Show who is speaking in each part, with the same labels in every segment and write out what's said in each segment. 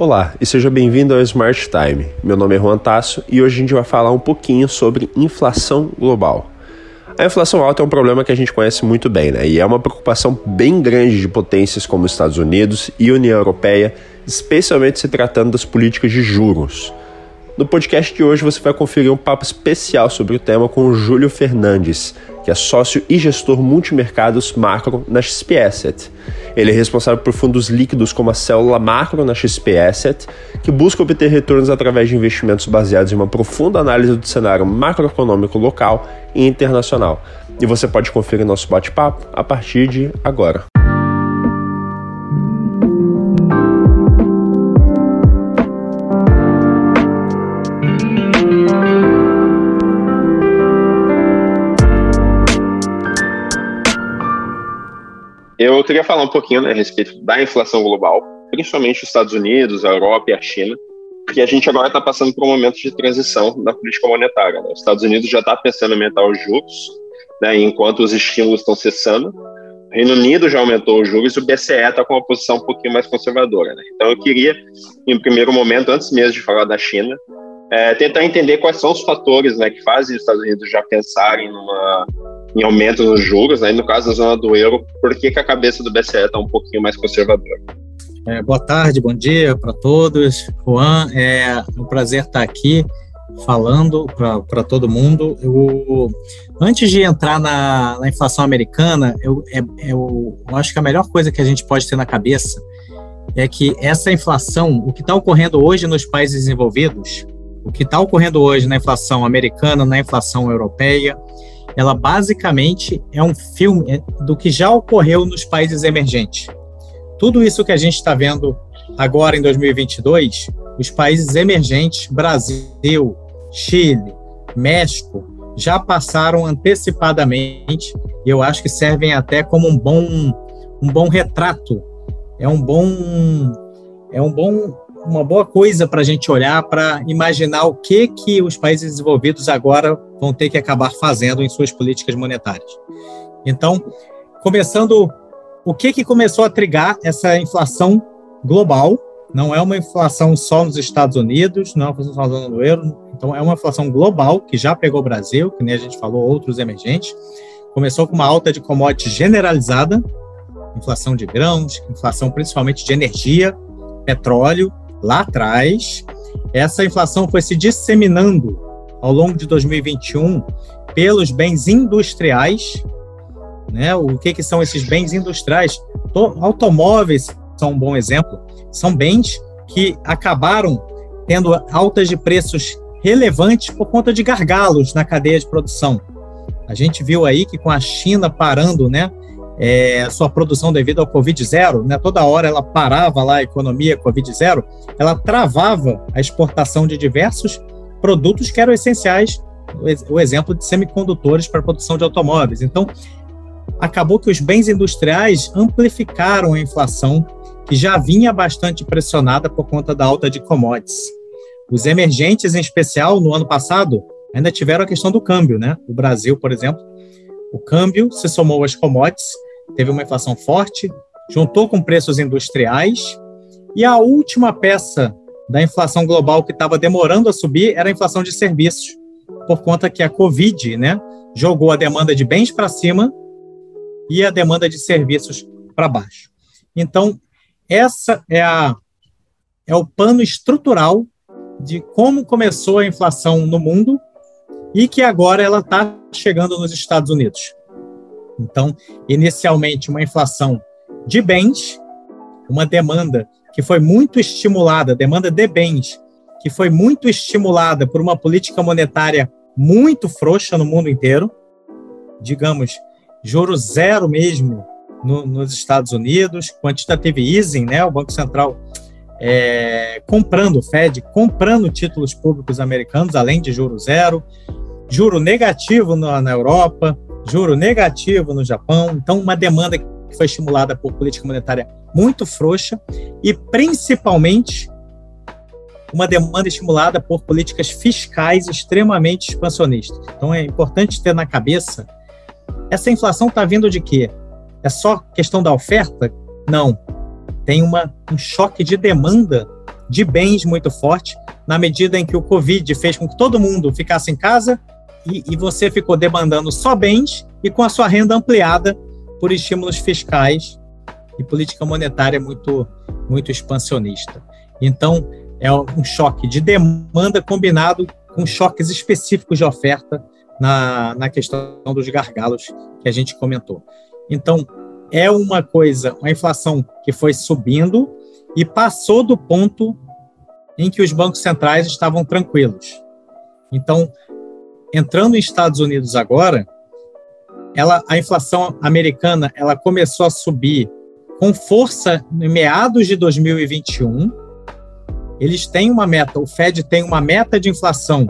Speaker 1: Olá e seja bem-vindo ao Smart Time. Meu nome é Juan Tasso e hoje a gente vai falar um pouquinho sobre inflação global. A inflação alta é um problema que a gente conhece muito bem, né? E é uma preocupação bem grande de potências como os Estados Unidos e União Europeia, especialmente se tratando das políticas de juros. No podcast de hoje você vai conferir um papo especial sobre o tema com o Júlio Fernandes, que é sócio e gestor multimercados macro na XP Asset. Ele é responsável por fundos líquidos como a célula macro na XP Asset, que busca obter retornos através de investimentos baseados em uma profunda análise do cenário macroeconômico local e internacional. E você pode conferir nosso bate-papo a partir de agora. Eu queria falar um pouquinho né, a respeito da inflação global, principalmente os Estados Unidos, a Europa e a China, porque a gente agora está passando por um momento de transição na política monetária. Né? Os Estados Unidos já está pensando em aumentar os juros, né, enquanto os estímulos estão cessando. O Reino Unido já aumentou os juros e o BCE está com uma posição um pouquinho mais conservadora. Né? Então, eu queria, em primeiro momento, antes mesmo de falar da China, é, tentar entender quais são os fatores né, que fazem os Estados Unidos já pensarem numa em aumento nos juros, né? No caso da zona do euro, por que, que a cabeça do BCE está um pouquinho mais conservadora?
Speaker 2: É, boa tarde, bom dia para todos. Juan, é um prazer estar aqui falando para todo mundo. Eu, antes de entrar na, na inflação americana, eu, é, eu, eu acho que a melhor coisa que a gente pode ter na cabeça é que essa inflação, o que está ocorrendo hoje nos países desenvolvidos, o que está ocorrendo hoje na inflação americana, na inflação europeia, ela basicamente é um filme é, do que já ocorreu nos países emergentes. Tudo isso que a gente está vendo agora em 2022, os países emergentes, Brasil, Chile, México, já passaram antecipadamente e eu acho que servem até como um bom, um bom retrato. É um bom, é um bom uma boa coisa para a gente olhar para imaginar o que que os países desenvolvidos agora vão ter que acabar fazendo em suas políticas monetárias. Então, começando, o que que começou a trigar essa inflação global? Não é uma inflação só nos Estados Unidos, não é uma inflação só no euro, então é uma inflação global que já pegou o Brasil, que nem a gente falou, outros emergentes. Começou com uma alta de commodities generalizada, inflação de grãos, inflação principalmente de energia, petróleo, lá atrás, essa inflação foi se disseminando ao longo de 2021 pelos bens industriais. Né? O que, que são esses bens industriais? Automóveis são um bom exemplo. São bens que acabaram tendo altas de preços relevantes por conta de gargalos na cadeia de produção. A gente viu aí que com a China parando, né, é, sua produção devido ao Covid zero, né? Toda hora ela parava lá a economia Covid zero, ela travava a exportação de diversos produtos que eram essenciais, o exemplo de semicondutores para a produção de automóveis. Então, acabou que os bens industriais amplificaram a inflação que já vinha bastante pressionada por conta da alta de commodities. Os emergentes, em especial, no ano passado, ainda tiveram a questão do câmbio, né? O Brasil, por exemplo, o câmbio se somou às commodities teve uma inflação forte, juntou com preços industriais, e a última peça da inflação global que estava demorando a subir era a inflação de serviços, por conta que a Covid né, jogou a demanda de bens para cima e a demanda de serviços para baixo. Então, essa é, a, é o pano estrutural de como começou a inflação no mundo e que agora ela está chegando nos Estados Unidos. Então, inicialmente, uma inflação de bens, uma demanda que foi muito estimulada, demanda de bens, que foi muito estimulada por uma política monetária muito frouxa no mundo inteiro, digamos, juro zero mesmo no, nos Estados Unidos, quantitative easing, né, o Banco Central é, comprando, o Fed comprando títulos públicos americanos, além de juro zero, juro negativo na, na Europa, juro negativo no Japão, então uma demanda que foi estimulada por política monetária muito frouxa e principalmente uma demanda estimulada por políticas fiscais extremamente expansionistas. Então é importante ter na cabeça essa inflação está vindo de quê? É só questão da oferta? Não. Tem uma, um choque de demanda de bens muito forte, na medida em que o Covid fez com que todo mundo ficasse em casa e, e você ficou demandando só bens e com a sua renda ampliada por estímulos fiscais e política monetária muito, muito expansionista. Então, é um choque de demanda combinado com choques específicos de oferta na, na questão dos gargalos que a gente comentou. Então, é uma coisa, uma inflação que foi subindo e passou do ponto em que os bancos centrais estavam tranquilos. Então, entrando nos Estados Unidos agora, ela, a inflação americana ela começou a subir com força em meados de 2021. Eles têm uma meta, o Fed tem uma meta de inflação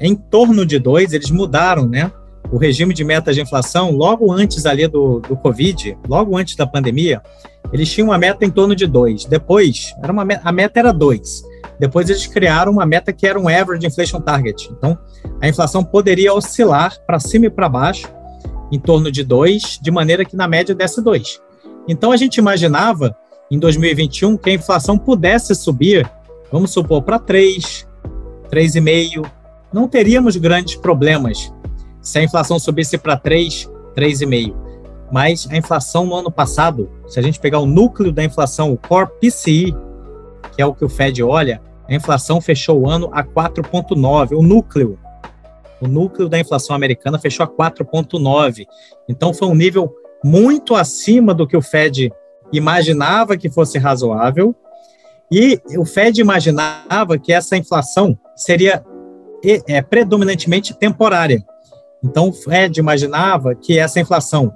Speaker 2: em torno de 2, eles mudaram, né? O regime de meta de inflação, logo antes ali do, do Covid, logo antes da pandemia, eles tinham uma meta em torno de 2. Depois, era uma, a meta era 2. Depois eles criaram uma meta que era um average inflation target. Então, a inflação poderia oscilar para cima e para baixo, em torno de 2, de maneira que na média desse 2. Então, a gente imaginava, em 2021, que a inflação pudesse subir, vamos supor, para 3, 3,5, não teríamos grandes problemas se a inflação subisse para 3, 3,5. Mas a inflação no ano passado, se a gente pegar o núcleo da inflação, o Core PCI, que é o que o Fed olha, a inflação fechou o ano a 4,9, o núcleo. O núcleo da inflação americana fechou a 4,9. Então foi um nível muito acima do que o Fed imaginava que fosse razoável. E o Fed imaginava que essa inflação seria é, predominantemente temporária. Então, o Fed imaginava que essa inflação,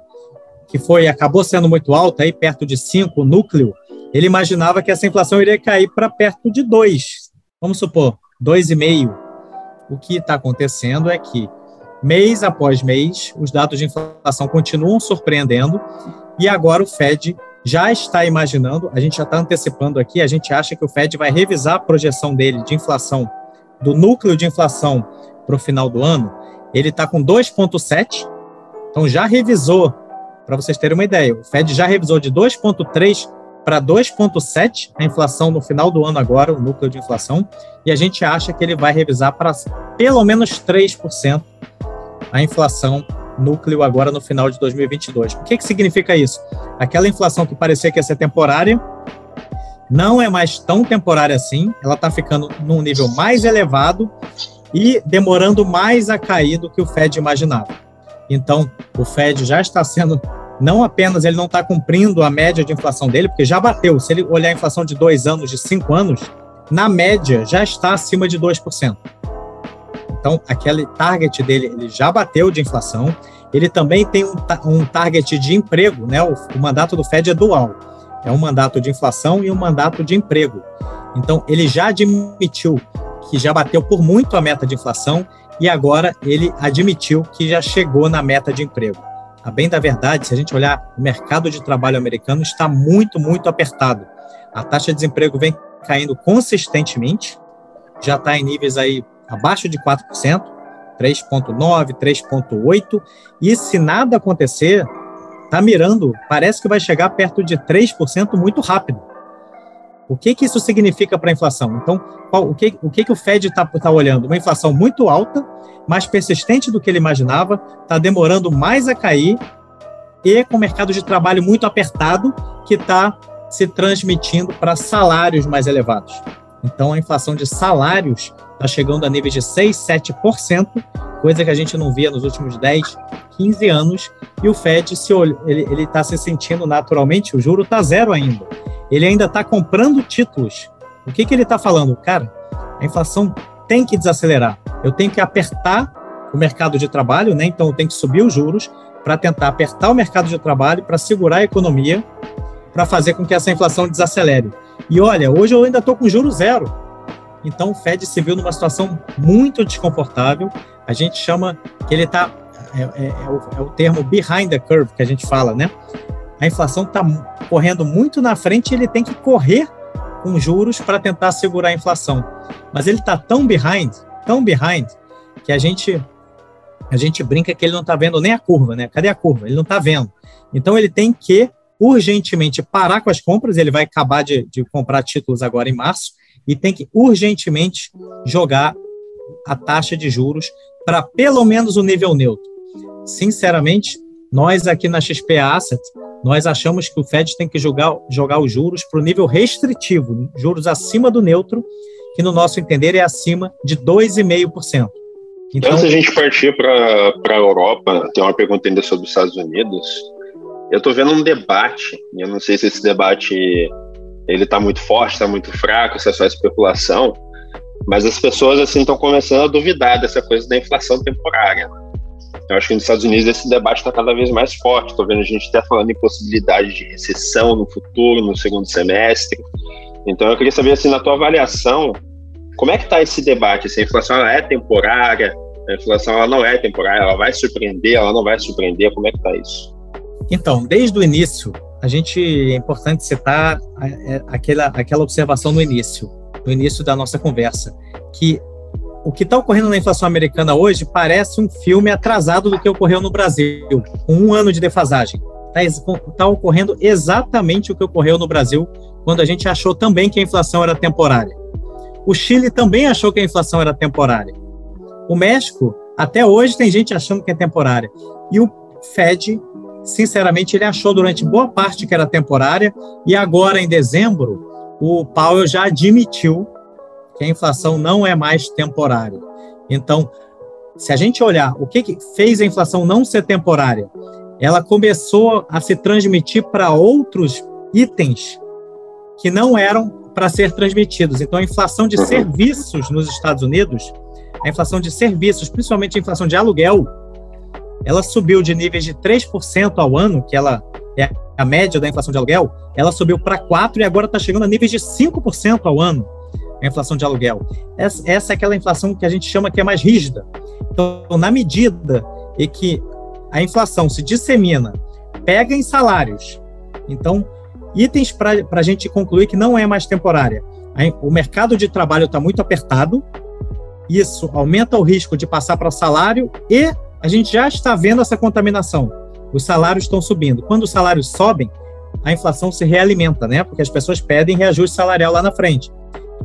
Speaker 2: que foi acabou sendo muito alta, aí perto de 5, núcleo, ele imaginava que essa inflação iria cair para perto de 2. Vamos supor, 2,5. O que está acontecendo é que, mês após mês, os dados de inflação continuam surpreendendo e agora o Fed já está imaginando, a gente já está antecipando aqui, a gente acha que o Fed vai revisar a projeção dele de inflação do núcleo de inflação para o final do ano, ele está com 2,7, então já revisou, para vocês terem uma ideia, o Fed já revisou de 2,3 para 2,7 a inflação no final do ano agora, o núcleo de inflação, e a gente acha que ele vai revisar para pelo menos 3% a inflação núcleo agora no final de 2022. O que, que significa isso? Aquela inflação que parecia que ia ser temporária, não é mais tão temporária assim, ela está ficando num nível mais elevado e demorando mais a cair do que o Fed imaginava. Então, o Fed já está sendo, não apenas ele não está cumprindo a média de inflação dele, porque já bateu, se ele olhar a inflação de dois anos, de cinco anos, na média já está acima de 2%. Então, aquele target dele, ele já bateu de inflação, ele também tem um, um target de emprego, né? O, o mandato do Fed é dual é um mandato de inflação e um mandato de emprego. Então, ele já admitiu que já bateu por muito a meta de inflação e agora ele admitiu que já chegou na meta de emprego. A bem da verdade, se a gente olhar o mercado de trabalho americano está muito, muito apertado. A taxa de desemprego vem caindo consistentemente, já está em níveis aí abaixo de 4%, 3,9%, 3,8%, e se nada acontecer, está mirando, parece que vai chegar perto de 3% muito rápido. O que, que isso significa para a inflação? Então, qual, o, que, o que, que o Fed está tá olhando? Uma inflação muito alta, mais persistente do que ele imaginava, está demorando mais a cair e com o mercado de trabalho muito apertado, que está se transmitindo para salários mais elevados. Então, a inflação de salários está chegando a níveis de 6, 7%, coisa que a gente não via nos últimos 10, 15 anos, e o Fed se ele está se sentindo naturalmente, o juro está zero ainda. Ele ainda está comprando títulos. O que, que ele está falando? Cara, a inflação tem que desacelerar. Eu tenho que apertar o mercado de trabalho, né? Então eu tenho que subir os juros para tentar apertar o mercado de trabalho, para segurar a economia, para fazer com que essa inflação desacelere. E olha, hoje eu ainda estou com juro zero. Então o Fed se viu numa situação muito desconfortável. A gente chama que ele está é, é, é, o, é, o, termo behind the curve que a gente fala, né? A inflação está correndo muito na frente e ele tem que correr com juros para tentar segurar a inflação. Mas ele está tão behind, tão behind, que a gente a gente brinca que ele não está vendo nem a curva, né? Cadê a curva? Ele não está vendo. Então ele tem que urgentemente parar com as compras. Ele vai acabar de, de comprar títulos agora em março e tem que urgentemente jogar a taxa de juros para pelo menos o nível neutro. Sinceramente, nós aqui na XP Asset, nós achamos que o Fed tem que jogar, jogar os juros para o nível restritivo, juros acima do neutro, que no nosso entender é acima de 2,5%.
Speaker 1: Então, Antes a gente partir para a Europa, tem uma pergunta ainda sobre os Estados Unidos. Eu estou vendo um debate, e eu não sei se esse debate ele está muito forte, está muito fraco, se é só especulação, mas as pessoas assim estão começando a duvidar dessa coisa da inflação temporária. Eu acho que nos Estados Unidos esse debate está cada vez mais forte. Estou vendo a gente até falando em possibilidade de recessão no futuro, no segundo semestre. Então eu queria saber assim na tua avaliação, como é que está esse debate? Se a inflação ela é temporária, a inflação ela não é temporária, ela vai surpreender, ela não vai surpreender, como é que está isso?
Speaker 2: Então, desde o início, a gente é importante citar é, aquela, aquela observação no início, no início da nossa conversa, que o que está ocorrendo na inflação americana hoje parece um filme atrasado do que ocorreu no Brasil, com um ano de defasagem. Está tá ocorrendo exatamente o que ocorreu no Brasil quando a gente achou também que a inflação era temporária. O Chile também achou que a inflação era temporária. O México, até hoje, tem gente achando que é temporária. E o Fed, sinceramente, ele achou durante boa parte que era temporária. E agora, em dezembro, o Powell já admitiu que a inflação não é mais temporária. Então, se a gente olhar o que, que fez a inflação não ser temporária, ela começou a se transmitir para outros itens que não eram para ser transmitidos. Então, a inflação de serviços nos Estados Unidos, a inflação de serviços, principalmente a inflação de aluguel, ela subiu de níveis de 3% ao ano, que ela é a média da inflação de aluguel, ela subiu para 4% e agora está chegando a níveis de 5% ao ano a inflação de aluguel. Essa, essa é aquela inflação que a gente chama que é mais rígida. Então, na medida em que a inflação se dissemina, pega em salários, então, itens para a gente concluir que não é mais temporária. O mercado de trabalho está muito apertado, isso aumenta o risco de passar para salário e a gente já está vendo essa contaminação. Os salários estão subindo. Quando os salários sobem, a inflação se realimenta, né? Porque as pessoas pedem reajuste salarial lá na frente.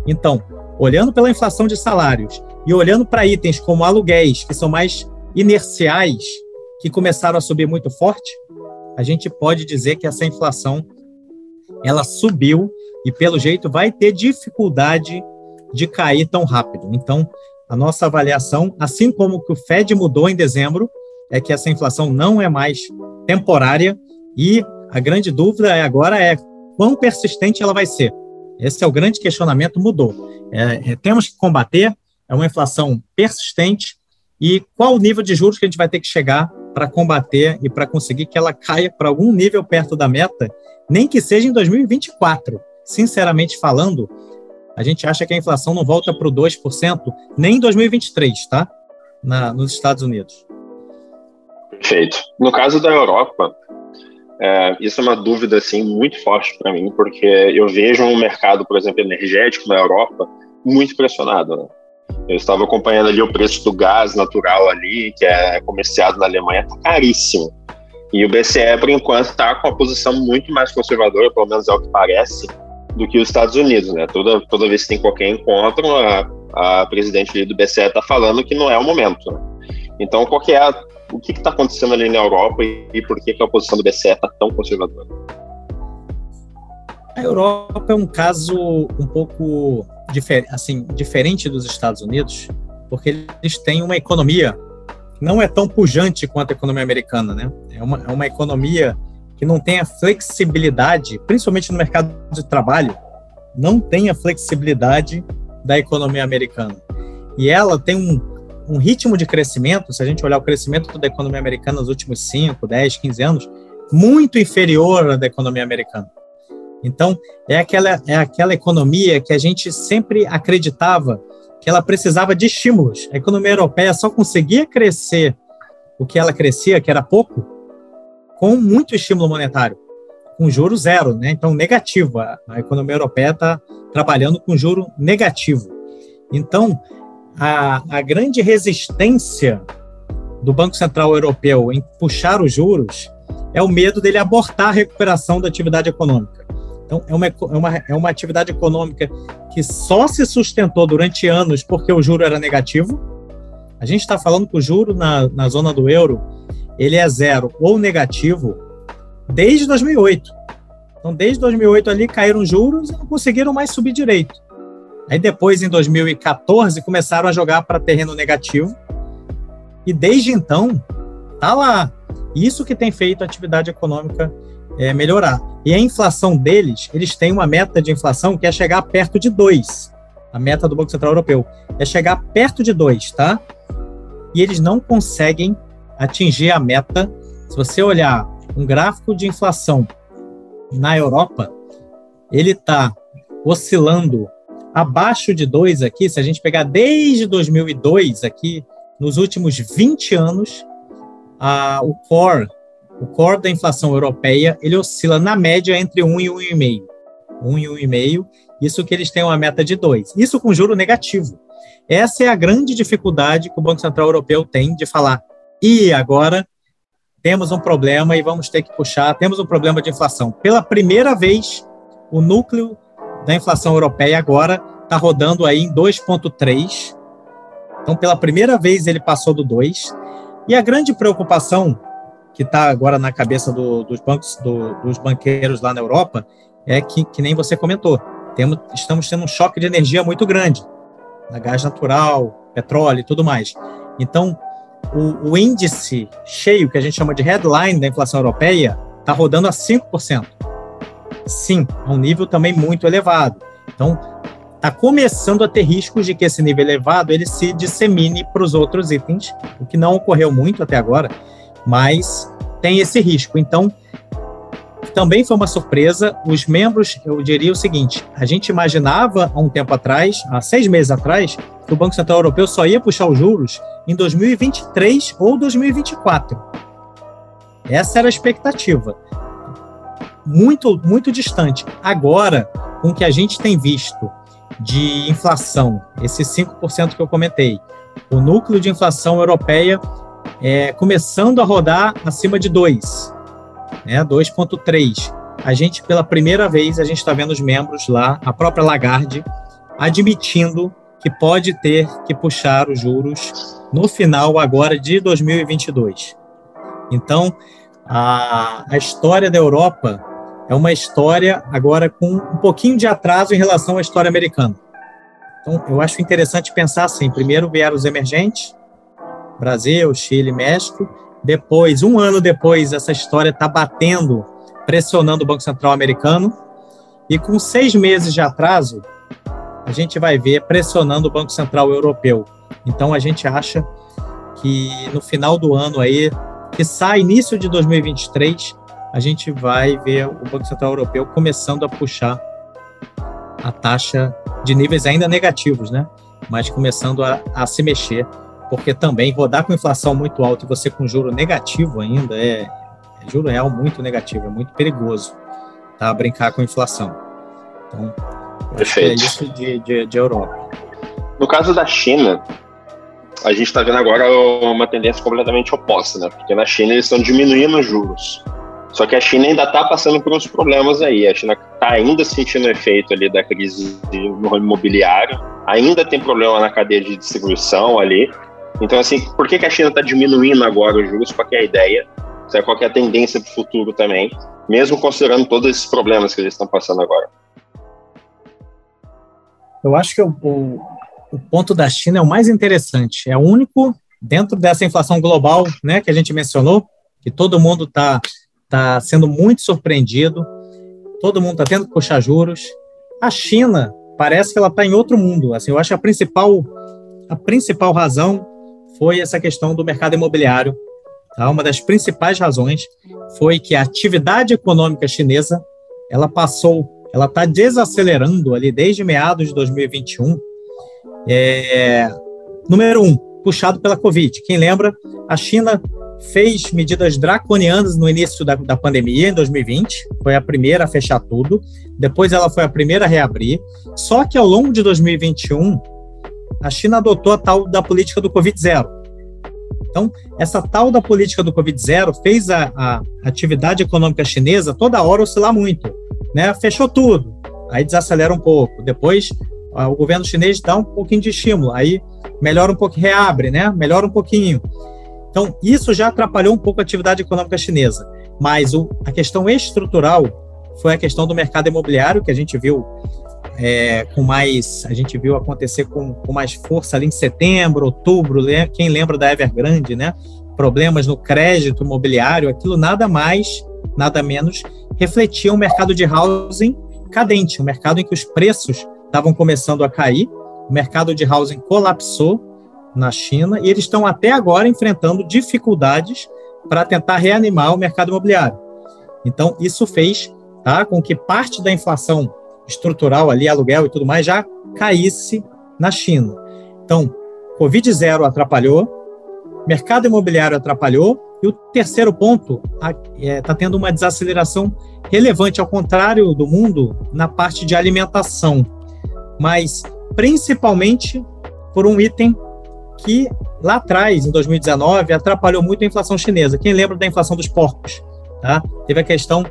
Speaker 2: Então, olhando pela inflação de salários e olhando para itens como aluguéis, que são mais inerciais, que começaram a subir muito forte, a gente pode dizer que essa inflação ela subiu e pelo jeito vai ter dificuldade de cair tão rápido. Então, a nossa avaliação, assim como que o Fed mudou em dezembro, é que essa inflação não é mais temporária e a grande dúvida agora é quão persistente ela vai ser. Esse é o grande questionamento, mudou. É, é, temos que combater, é uma inflação persistente, e qual o nível de juros que a gente vai ter que chegar para combater e para conseguir que ela caia para algum nível perto da meta, nem que seja em 2024. Sinceramente falando, a gente acha que a inflação não volta para o 2% nem em 2023, tá? Na, nos Estados Unidos.
Speaker 1: Perfeito. No caso da Europa, é, isso é uma dúvida assim muito forte para mim, porque eu vejo um mercado, por exemplo, energético na Europa muito pressionado. Né? Eu estava acompanhando ali o preço do gás natural ali, que é comerciado na Alemanha, está caríssimo. E o BCE, por enquanto, está com uma posição muito mais conservadora, pelo menos é o que parece, do que os Estados Unidos. Né? Toda, toda vez que tem qualquer encontro, a, a presidente do BCE está falando que não é o momento. Né? Então, qual é a o que está acontecendo ali na Europa e, e por que, que a posição do BCE está tão conservadora?
Speaker 2: A Europa é um caso um pouco difer assim, diferente dos Estados Unidos, porque eles têm uma economia que não é tão pujante quanto a economia americana, né? É uma, é uma economia que não tem a flexibilidade, principalmente no mercado de trabalho, não tem a flexibilidade da economia americana. E ela tem um, um ritmo de crescimento, se a gente olhar o crescimento da economia americana nos últimos 5, 10, 15 anos, muito inferior à da economia americana. Então, é aquela, é aquela economia que a gente sempre acreditava que ela precisava de estímulos. A economia europeia só conseguia crescer o que ela crescia, que era pouco, com muito estímulo monetário, com juro zero, né? então negativo. A, a economia europeia está trabalhando com juro negativo. Então, a, a grande resistência do Banco Central Europeu em puxar os juros é o medo dele abortar a recuperação da atividade econômica. Então, é uma, é, uma, é uma atividade econômica que só se sustentou durante anos porque o juro era negativo. A gente está falando que o juro na, na zona do euro ele é zero ou negativo desde 2008. Então, desde 2008 ali caíram juros e não conseguiram mais subir direito. Aí depois, em 2014, começaram a jogar para terreno negativo. E desde então, tá lá. Isso que tem feito a atividade econômica é, melhorar. E a inflação deles, eles têm uma meta de inflação que é chegar perto de 2. A meta do Banco Central Europeu é chegar perto de 2, tá? E eles não conseguem atingir a meta. Se você olhar um gráfico de inflação na Europa, ele está oscilando abaixo de 2 aqui, se a gente pegar desde 2002 aqui, nos últimos 20 anos, a, o core o core da inflação europeia, ele oscila na média entre 1 e 1,5. 1 e 1,5, isso que eles têm uma meta de 2. Isso com juro negativo. Essa é a grande dificuldade que o Banco Central Europeu tem de falar, e agora temos um problema e vamos ter que puxar, temos um problema de inflação. Pela primeira vez, o núcleo da inflação europeia agora está rodando aí em 2,3. Então, pela primeira vez, ele passou do 2. E a grande preocupação que está agora na cabeça do, dos bancos, do, dos banqueiros lá na Europa, é que, que nem você comentou, temos, estamos tendo um choque de energia muito grande, na gás natural, petróleo e tudo mais. Então, o, o, índice cheio, que a gente chama de headline da inflação europeia, está rodando a 5%. Sim, a um nível também muito elevado. Então, está começando a ter riscos de que esse nível elevado ele se dissemine para os outros itens, o que não ocorreu muito até agora mas tem esse risco. Então, também foi uma surpresa. Os membros, eu diria o seguinte: a gente imaginava há um tempo atrás, há seis meses atrás, que o Banco Central Europeu só ia puxar os juros em 2023 ou 2024. Essa era a expectativa. Muito, muito distante. Agora, com o que a gente tem visto de inflação, esse 5% que eu comentei, o núcleo de inflação europeia é, começando a rodar acima de 2, né, 2,3. A gente, pela primeira vez, a gente está vendo os membros lá, a própria Lagarde, admitindo que pode ter que puxar os juros no final agora de 2022. Então, a, a história da Europa é uma história agora com um pouquinho de atraso em relação à história americana. Então, eu acho interessante pensar assim: primeiro vieram os emergentes, Brasil, Chile, México. Depois, um ano depois, essa história está batendo, pressionando o Banco Central americano. E com seis meses de atraso, a gente vai ver pressionando o Banco Central europeu. Então, a gente acha que no final do ano aí, que sai início de 2023, a gente vai ver o Banco Central Europeu começando a puxar a taxa de níveis ainda negativos, né? Mas começando a, a se mexer porque também rodar com inflação muito alta e você com juro negativo ainda é, é juro real muito negativo, é muito perigoso tá, brincar com inflação. Então,
Speaker 1: é Perfeito. é
Speaker 2: isso de, de, de Europa.
Speaker 1: No caso da China, a gente está vendo agora uma tendência completamente oposta, né? Porque na China eles estão diminuindo os juros. Só que a China ainda está passando por uns problemas aí. A China está ainda sentindo o efeito ali da crise no imobiliário, ainda tem problema na cadeia de distribuição ali. Então, assim, por que, que a China está diminuindo agora os juros? Qual é a ideia? Qual é a tendência para o futuro também? Mesmo considerando todos esses problemas que eles estão passando agora.
Speaker 2: Eu acho que o, o, o ponto da China é o mais interessante. É o único, dentro dessa inflação global né, que a gente mencionou, que todo mundo está tá sendo muito surpreendido, todo mundo está tendo que puxar juros. A China parece que ela está em outro mundo. Assim, eu acho que a principal, a principal razão foi essa questão do mercado imobiliário. Tá? Uma das principais razões foi que a atividade econômica chinesa ela passou, ela está desacelerando ali desde meados de 2021. É, número um, puxado pela Covid. Quem lembra, a China fez medidas draconianas no início da, da pandemia, em 2020, foi a primeira a fechar tudo, depois ela foi a primeira a reabrir, só que ao longo de 2021, a China adotou a tal da política do Covid-0. Então, essa tal da política do Covid-0 fez a, a, atividade econômica chinesa toda hora oscilar muito. né, fechou tudo, aí desacelera um pouco. Depois o governo chinês dá um pouquinho de estímulo, aí melhora um pouco, reabre, né? Melhora um pouquinho. Então, isso já atrapalhou um pouco a atividade econômica chinesa. Mas o, a questão estrutural foi a questão do mercado imobiliário, que a gente viu é, com mais, a gente viu acontecer com, com mais força ali em setembro, outubro, né? quem lembra da Evergrande, né? Problemas no crédito imobiliário, aquilo nada mais, nada menos, refletia um mercado de housing cadente, um mercado em que os preços estavam começando a cair, o mercado de housing colapsou na China e eles estão até agora enfrentando dificuldades para tentar reanimar o mercado imobiliário. Então, isso fez tá, com que parte da inflação estrutural ali, aluguel e tudo mais, já caísse na China. Então, Covid-0 atrapalhou, mercado imobiliário atrapalhou, e o terceiro ponto está é, tá tendo uma desaceleração relevante, ao contrário do mundo, na parte de alimentação mas principalmente por um item que lá atrás, em 2019, atrapalhou muito a inflação chinesa. Quem lembra da inflação dos porcos? Tá? Teve a questão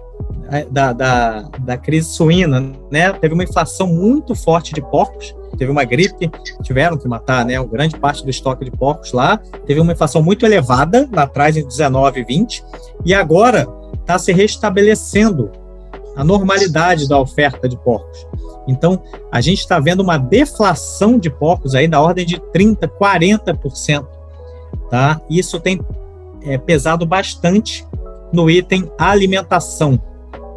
Speaker 2: é, da, da, da crise suína, né? Teve uma inflação muito forte de porcos, teve uma gripe, tiveram que matar, né? Uma grande parte do estoque de porcos lá. Teve uma inflação muito elevada lá atrás, em 19 e 20, e agora está se restabelecendo a normalidade da oferta de porcos. Então, a gente está vendo uma deflação de porcos aí da ordem de 30%, 40%. Tá? Isso tem é, pesado bastante no item alimentação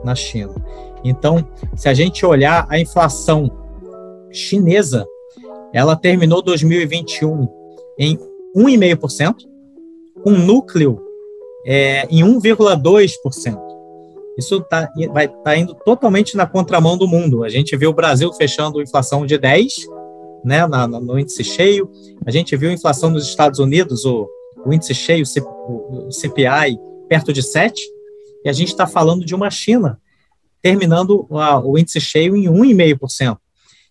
Speaker 2: na China. Então, se a gente olhar a inflação chinesa, ela terminou 2021 em 1,5%, com núcleo é, em 1,2%. Isso tá, vai tá indo totalmente na contramão do mundo. A gente viu o Brasil fechando inflação de 10, né, na, no índice cheio. A gente viu a inflação nos Estados Unidos, o, o índice cheio, o CPI, perto de 7. E a gente está falando de uma China terminando a, o índice cheio em 1,5%.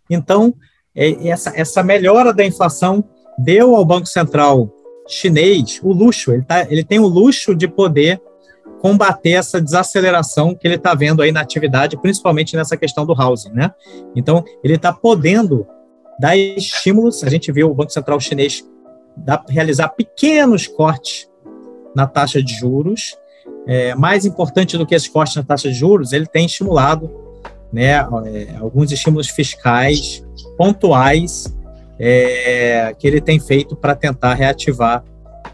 Speaker 2: Então, é, essa, essa melhora da inflação deu ao Banco Central chinês o luxo, ele, tá, ele tem o luxo de poder combater essa desaceleração que ele está vendo aí na atividade, principalmente nessa questão do housing, né? Então, ele está podendo dar estímulos. A gente viu o Banco Central chinês dar, realizar pequenos cortes na taxa de juros. É, mais importante do que esses cortes na taxa de juros, ele tem estimulado né, é, alguns estímulos fiscais pontuais é, que ele tem feito para tentar reativar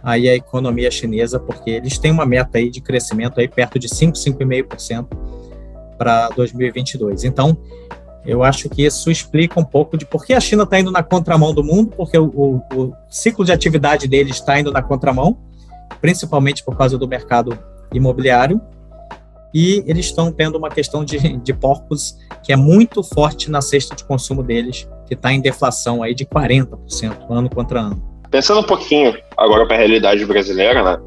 Speaker 2: aí a economia chinesa, porque eles têm uma meta aí de crescimento aí perto de 5, 5,5% para 2022. Então, eu acho que isso explica um pouco de por que a China está indo na contramão do mundo, porque o, o, o ciclo de atividade deles está indo na contramão, principalmente por causa do mercado imobiliário, e eles estão tendo uma questão de, de porcos que é muito forte na cesta de consumo deles, que está em deflação aí de 40% ano contra ano.
Speaker 1: Pensando um pouquinho agora para a realidade brasileira, né?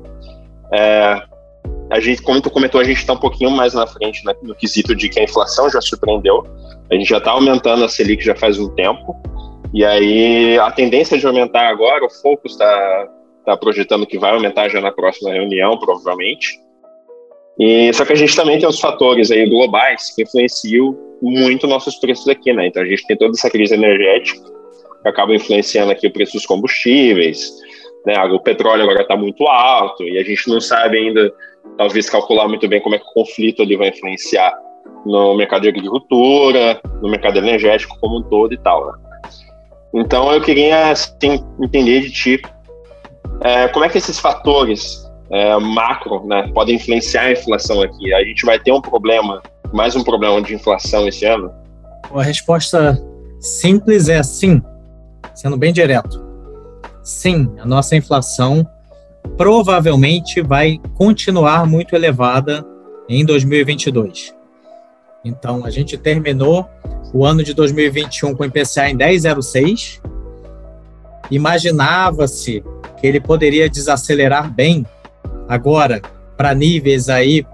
Speaker 1: É, a gente, como tu comentou, a gente está um pouquinho mais na frente né, no quesito de que a inflação já surpreendeu. A gente já está aumentando a Selic já faz um tempo. E aí a tendência de aumentar agora, o Focus está tá projetando que vai aumentar já na próxima reunião, provavelmente. E só que a gente também tem os fatores aí globais que influenciam muito nossos preços aqui, né? Então a gente tem toda essa crise energética que acaba influenciando aqui o preço dos combustíveis. Né? O petróleo agora está muito alto e a gente não sabe ainda, talvez, calcular muito bem como é que o conflito ali vai influenciar no mercado de agricultura, no mercado energético como um todo e tal. Né? Então, eu queria assim, entender de ti é, como é que esses fatores é, macro né, podem influenciar a inflação aqui. A gente vai ter um problema, mais um problema de inflação esse ano?
Speaker 2: A resposta simples é sim sendo bem direto. Sim, a nossa inflação provavelmente vai continuar muito elevada em 2022. Então, a gente terminou o ano de 2021 com o IPCA em 10,06. Imaginava-se que ele poderia desacelerar bem agora para níveis aí,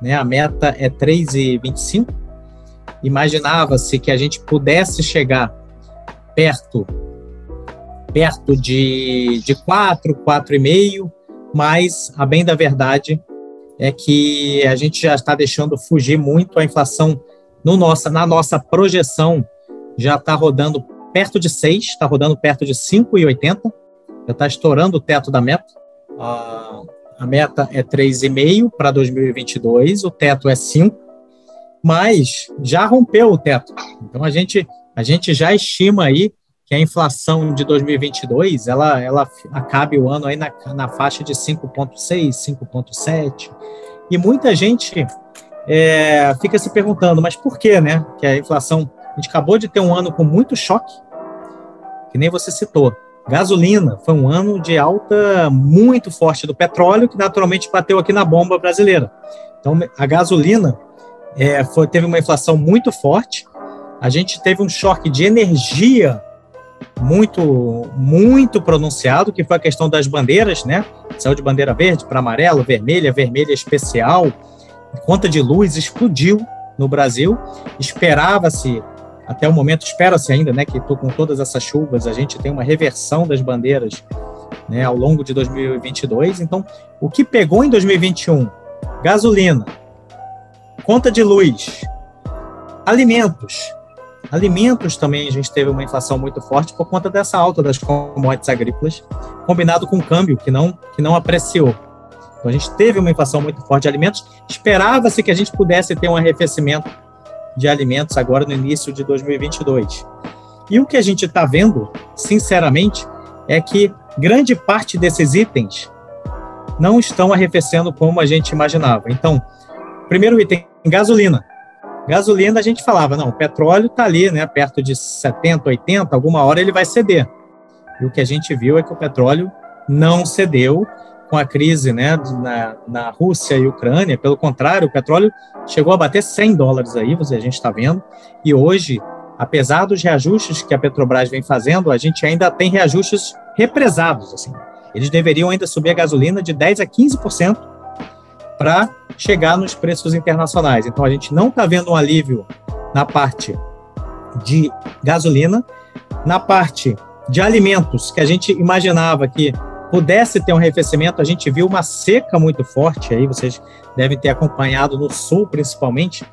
Speaker 2: né, a meta é 3,25. Imaginava-se que a gente pudesse chegar perto perto de, de 4, 4,5, mas a bem da verdade é que a gente já está deixando fugir muito, a inflação no nossa, na nossa projeção já está rodando perto de 6, está rodando perto de 5,80, já está estourando o teto da meta. A, a meta é 3,5 para 2022, o teto é 5, mas já rompeu o teto. Então a gente, a gente já estima aí que a inflação de 2022 ela, ela acabe o ano aí na, na faixa de 5,6, 5,7. E muita gente é, fica se perguntando, mas por que, né? Que a inflação. A gente acabou de ter um ano com muito choque, que nem você citou. Gasolina foi um ano de alta muito forte do petróleo, que naturalmente bateu aqui na bomba brasileira. Então, a gasolina é, foi, teve uma inflação muito forte. A gente teve um choque de energia muito muito pronunciado, que foi a questão das bandeiras, né? Saiu de bandeira verde para amarelo, vermelha, vermelha especial. Conta de luz explodiu no Brasil. Esperava-se até o momento espera-se ainda, né, que com todas essas chuvas a gente tem uma reversão das bandeiras, né, ao longo de 2022. Então, o que pegou em 2021? Gasolina, conta de luz, alimentos. Alimentos também a gente teve uma inflação muito forte por conta dessa alta das commodities agrícolas, combinado com o câmbio que não que não apreciou. Então a gente teve uma inflação muito forte de alimentos. Esperava-se que a gente pudesse ter um arrefecimento de alimentos agora no início de 2022. E o que a gente está vendo, sinceramente, é que grande parte desses itens não estão arrefecendo como a gente imaginava. Então, primeiro item, gasolina. Gasolina a gente falava, não, o petróleo está ali, né, perto de 70, 80, alguma hora ele vai ceder. E o que a gente viu é que o petróleo não cedeu com a crise né, na, na Rússia e Ucrânia. Pelo contrário, o petróleo chegou a bater 100 dólares aí, a gente está vendo. E hoje, apesar dos reajustes que a Petrobras vem fazendo, a gente ainda tem reajustes represados. Assim. Eles deveriam ainda subir a gasolina de 10% a 15% para chegar nos preços internacionais. Então, a gente não está vendo um alívio na parte de gasolina, na parte de alimentos, que a gente imaginava que pudesse ter um arrefecimento, a gente viu uma seca muito forte aí, vocês devem ter acompanhado no sul, principalmente,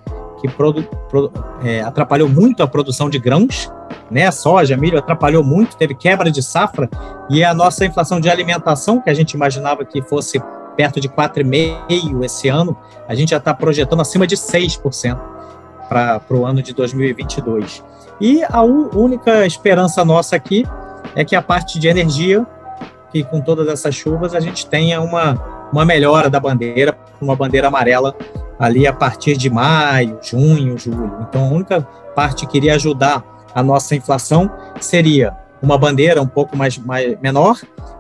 Speaker 2: que produ, pro, é, atrapalhou muito a produção de grãos, né? Soja, milho atrapalhou muito, teve quebra de safra, e a nossa inflação de alimentação, que a gente imaginava que fosse perto de 4,5% esse ano, a gente já está projetando acima de 6% para o ano de 2022. E a única esperança nossa aqui é que a parte de energia que com todas essas chuvas a gente tenha uma, uma melhora da bandeira, uma bandeira amarela ali a partir de maio, junho, julho. Então, a única parte que iria ajudar a nossa inflação seria uma bandeira um pouco mais, mais menor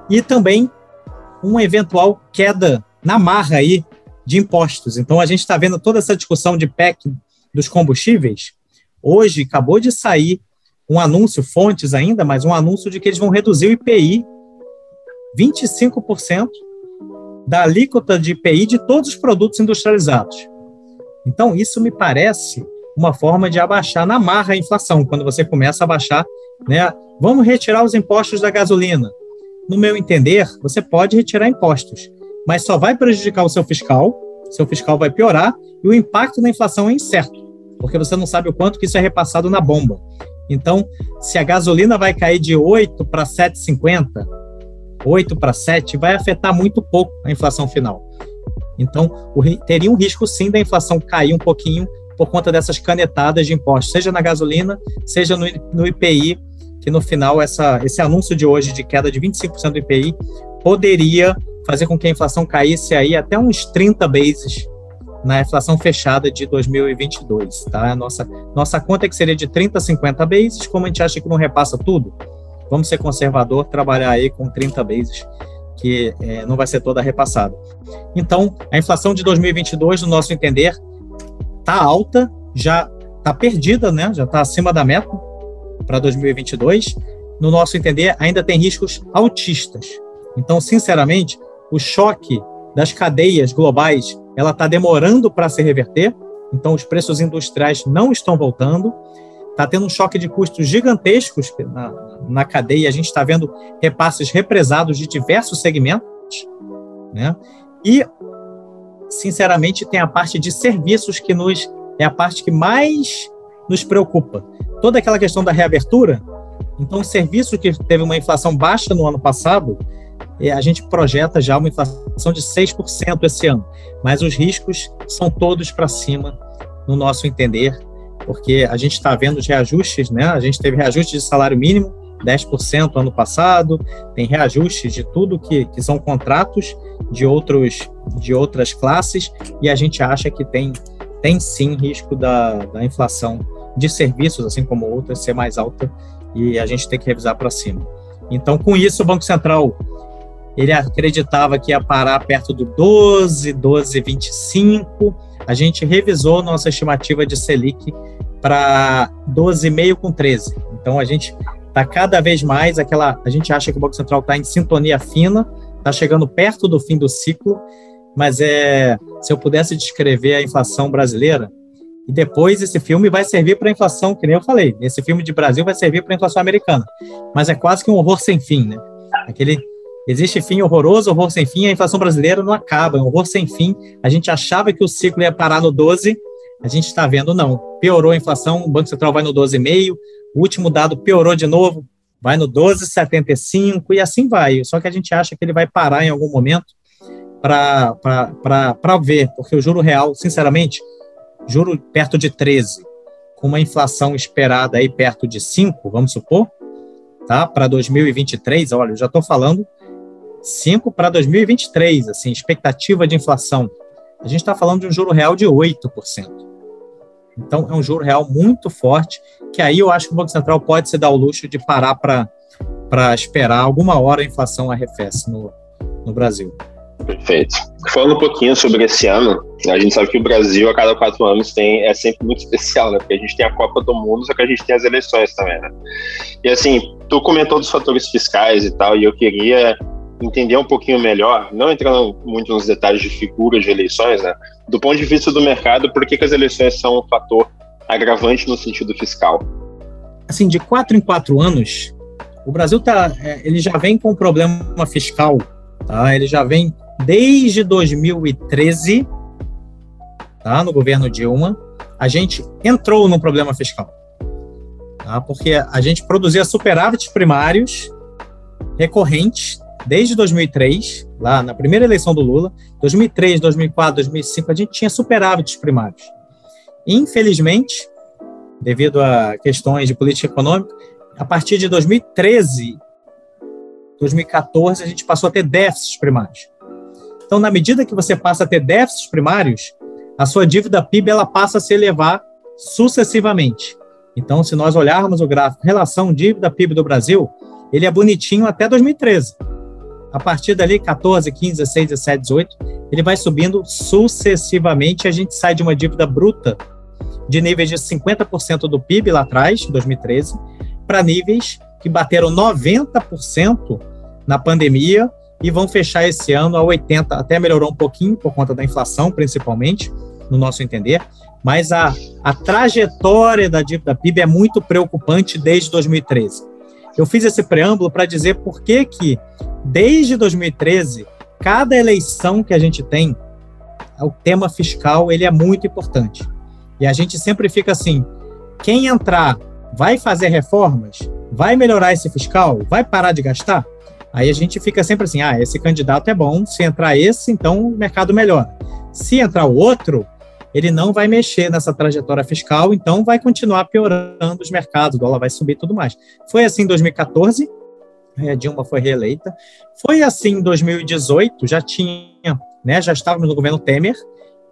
Speaker 2: e também uma eventual queda na marra aí de impostos. Então, a gente está vendo toda essa discussão de PEC dos combustíveis. Hoje, acabou de sair um anúncio, fontes ainda, mas um anúncio de que eles vão reduzir o IPI 25% da alíquota de IPI de todos os produtos industrializados. Então, isso me parece uma forma de abaixar na marra a inflação, quando você começa a baixar, né? Vamos retirar os impostos da gasolina. No meu entender, você pode retirar impostos, mas só vai prejudicar o seu fiscal, seu fiscal vai piorar e o impacto da inflação é incerto, porque você não sabe o quanto que isso é repassado na bomba. Então, se a gasolina vai cair de 8 para 7,50, 8 para 7, vai afetar muito pouco a inflação final. Então, teria um risco sim da inflação cair um pouquinho por conta dessas canetadas de impostos, seja na gasolina, seja no, no IPI, que no final essa, esse anúncio de hoje de queda de 25% do IPI poderia fazer com que a inflação caísse aí até uns 30 bases na inflação fechada de 2022, tá? A nossa, nossa conta é que seria de 30 a 50 bases, como a gente acha que não repassa tudo, vamos ser conservador, trabalhar aí com 30 bases, que é, não vai ser toda repassada. Então, a inflação de 2022, no nosso entender, está alta, já está perdida, né? já está acima da meta para 2022. No nosso entender, ainda tem riscos altistas. Então, sinceramente, o choque das cadeias globais ela está demorando para se reverter. Então, os preços industriais não estão voltando está tendo um choque de custos gigantescos na, na cadeia, a gente está vendo repasses represados de diversos segmentos, né? E, sinceramente, tem a parte de serviços que nos é a parte que mais nos preocupa. Toda aquela questão da reabertura, então, o serviço que teve uma inflação baixa no ano passado, é, a gente projeta já uma inflação de 6% esse ano, mas os riscos são todos para cima, no nosso entender, porque a gente está vendo os reajustes, né? A gente teve reajuste de salário mínimo, 10% ano passado, tem reajustes de tudo que, que são contratos de, outros, de outras classes, e a gente acha que tem, tem sim risco da, da inflação de serviços, assim como outras, ser mais alta e a gente tem que revisar para cima. Então, com isso, o Banco Central ele acreditava que ia parar perto do 12, 12,25. A gente revisou nossa estimativa de Selic para 12,5 com 13. Então, a gente está cada vez mais aquela. A gente acha que o Banco Central está em sintonia fina, está chegando perto do fim do ciclo, mas é, se eu pudesse descrever a inflação brasileira, e depois esse filme vai servir para a inflação, que nem eu falei. Esse filme de Brasil vai servir para a inflação americana. Mas é quase que um horror sem fim, né? Aquele existe fim horroroso, horror sem fim, a inflação brasileira não acaba, é um horror sem fim. A gente achava que o ciclo ia parar no 12, a gente está vendo não. Piorou a inflação, o Banco Central vai no 12,5, o último dado piorou de novo, vai no 12,75 e assim vai. Só que a gente acha que ele vai parar em algum momento para ver, porque o juro real, sinceramente, juro perto de 13, com uma inflação esperada aí perto de 5, vamos supor, tá? Para 2023, olha, eu já estou falando 5 para 2023, assim, expectativa de inflação. A gente está falando de um juro real de 8%. Então, é um juro real muito forte, que aí eu acho que o Banco Central pode se dar o luxo de parar para esperar alguma hora a inflação arrefece no, no Brasil.
Speaker 1: Perfeito. Falando um pouquinho sobre esse ano, a gente sabe que o Brasil, a cada quatro anos, tem, é sempre muito especial, né? Porque a gente tem a Copa do Mundo, só que a gente tem as eleições também, né? E assim, tu comentou dos fatores fiscais e tal, e eu queria entender um pouquinho melhor, não entrando muito nos detalhes de figuras de eleições, né? Do ponto de vista do mercado, por que, que as eleições são um fator agravante no sentido fiscal?
Speaker 2: Assim, de quatro em quatro anos, o Brasil tá, é, ele já vem com um problema fiscal, tá? Ele já vem desde 2013, tá, no governo Dilma, a gente entrou num problema fiscal. Tá, porque a gente produzia superávites primários recorrentes desde 2003, lá na primeira eleição do Lula, 2003, 2004, 2005, a gente tinha superávites primários. Infelizmente, devido a questões de política econômica, a partir de 2013, 2014, a gente passou a ter déficits primários. Então, na medida que você passa a ter déficits primários, a sua dívida PIB ela passa a se elevar sucessivamente. Então, se nós olharmos o gráfico relação dívida PIB do Brasil, ele é bonitinho até 2013. A partir dali, 14, 15, 16, 17, 18, ele vai subindo sucessivamente. A gente sai de uma dívida bruta de níveis de 50% do PIB lá atrás, 2013, para níveis que bateram 90% na pandemia e vão fechar esse ano a 80, até melhorou um pouquinho por conta da inflação, principalmente, no nosso entender, mas a, a trajetória da dívida PIB é muito preocupante desde 2013. Eu fiz esse preâmbulo para dizer por que que, desde 2013, cada eleição que a gente tem, o tema fiscal ele é muito importante. E a gente sempre fica assim, quem entrar vai fazer reformas? Vai melhorar esse fiscal? Vai parar de gastar? Aí a gente fica sempre assim: ah, esse candidato é bom, se entrar esse, então o mercado melhora. Se entrar o outro, ele não vai mexer nessa trajetória fiscal, então vai continuar piorando os mercados, o dólar vai subir e tudo mais. Foi assim em 2014, a Dilma foi reeleita. Foi assim em 2018, já tinha, né, já estávamos no governo Temer,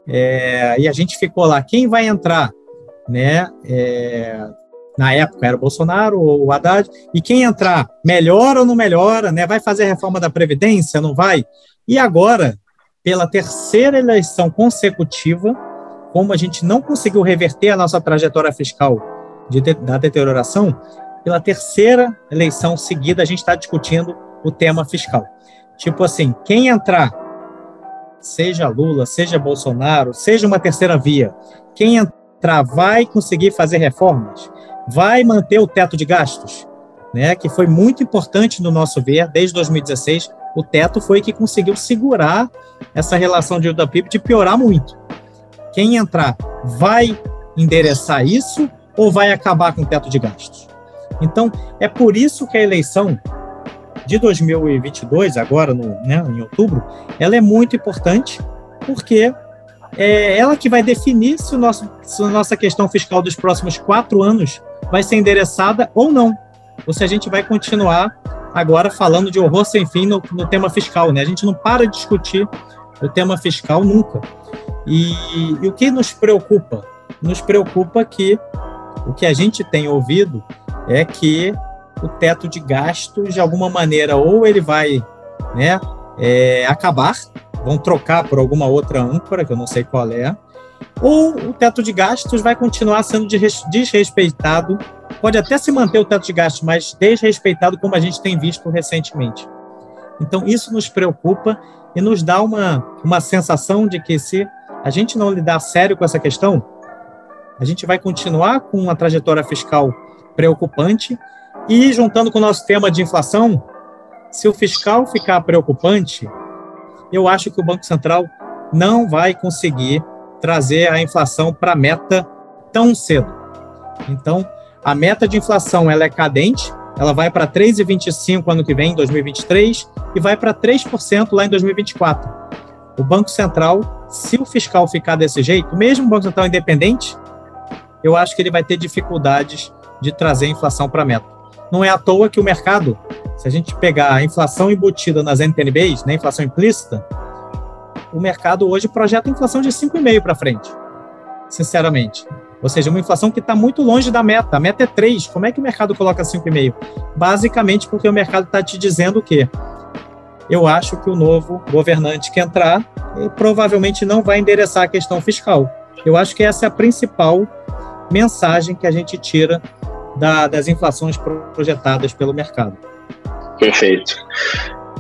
Speaker 2: é, e a gente ficou lá, quem vai entrar? Né, é, na época era o Bolsonaro ou o Haddad, e quem entrar, melhora ou não melhora, né? Vai fazer reforma da Previdência, não vai? E agora, pela terceira eleição consecutiva, como a gente não conseguiu reverter a nossa trajetória fiscal de, da deterioração, pela terceira eleição seguida, a gente está discutindo o tema fiscal. Tipo assim, quem entrar, seja Lula, seja Bolsonaro, seja uma terceira via, quem entrar vai conseguir fazer reformas? Vai manter o teto de gastos, né, que foi muito importante no nosso ver, desde 2016, o teto foi que conseguiu segurar essa relação de dívida PIB de piorar muito. Quem entrar vai endereçar isso ou vai acabar com o teto de gastos? Então, é por isso que a eleição de 2022, agora no, né, em outubro, ela é muito importante, porque é ela que vai definir se, o nosso, se a nossa questão fiscal dos próximos quatro anos vai ser endereçada ou não. Ou se a gente vai continuar agora falando de horror sem fim no, no tema fiscal. Né? A gente não para de discutir o tema fiscal nunca. E, e o que nos preocupa? Nos preocupa que o que a gente tem ouvido é que o teto de gastos, de alguma maneira, ou ele vai né, é, acabar, vão trocar por alguma outra âncora, que eu não sei qual é, ou o teto de gastos vai continuar sendo desrespeitado. Pode até se manter o teto de gastos, mas desrespeitado, como a gente tem visto recentemente. Então, isso nos preocupa e nos dá uma, uma sensação de que se a gente não lidar sério com essa questão, a gente vai continuar com uma trajetória fiscal preocupante e, juntando com o nosso tema de inflação, se o fiscal ficar preocupante, eu acho que o Banco Central não vai conseguir trazer a inflação para a meta tão cedo. Então, a meta de inflação ela é cadente, ela vai para 3,25 ano que vem, em 2023, e vai para 3% lá em 2024. O Banco Central, se o fiscal ficar desse jeito, mesmo o Banco Central independente, eu acho que ele vai ter dificuldades de trazer a inflação para a meta. Não é à toa que o mercado, se a gente pegar a inflação embutida nas NTNBs, né, inflação implícita, o mercado hoje projeta inflação de 5,5 para frente, sinceramente. Ou seja, uma inflação que está muito longe da meta. A meta é 3. Como é que o mercado coloca 5,5? Basicamente porque o mercado está te dizendo o quê? Eu acho que o novo governante que entrar provavelmente não vai endereçar a questão fiscal. Eu acho que essa é a principal mensagem que a gente tira da, das inflações projetadas pelo mercado.
Speaker 3: Perfeito.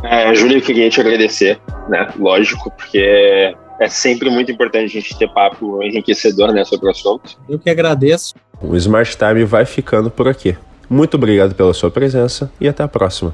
Speaker 3: É, Júlio, eu queria te agradecer, né? Lógico, porque é sempre muito importante a gente ter papo enriquecedor né, sobre o assunto.
Speaker 2: Eu que agradeço.
Speaker 1: O Smart Time vai ficando por aqui. Muito obrigado pela sua presença e até a próxima.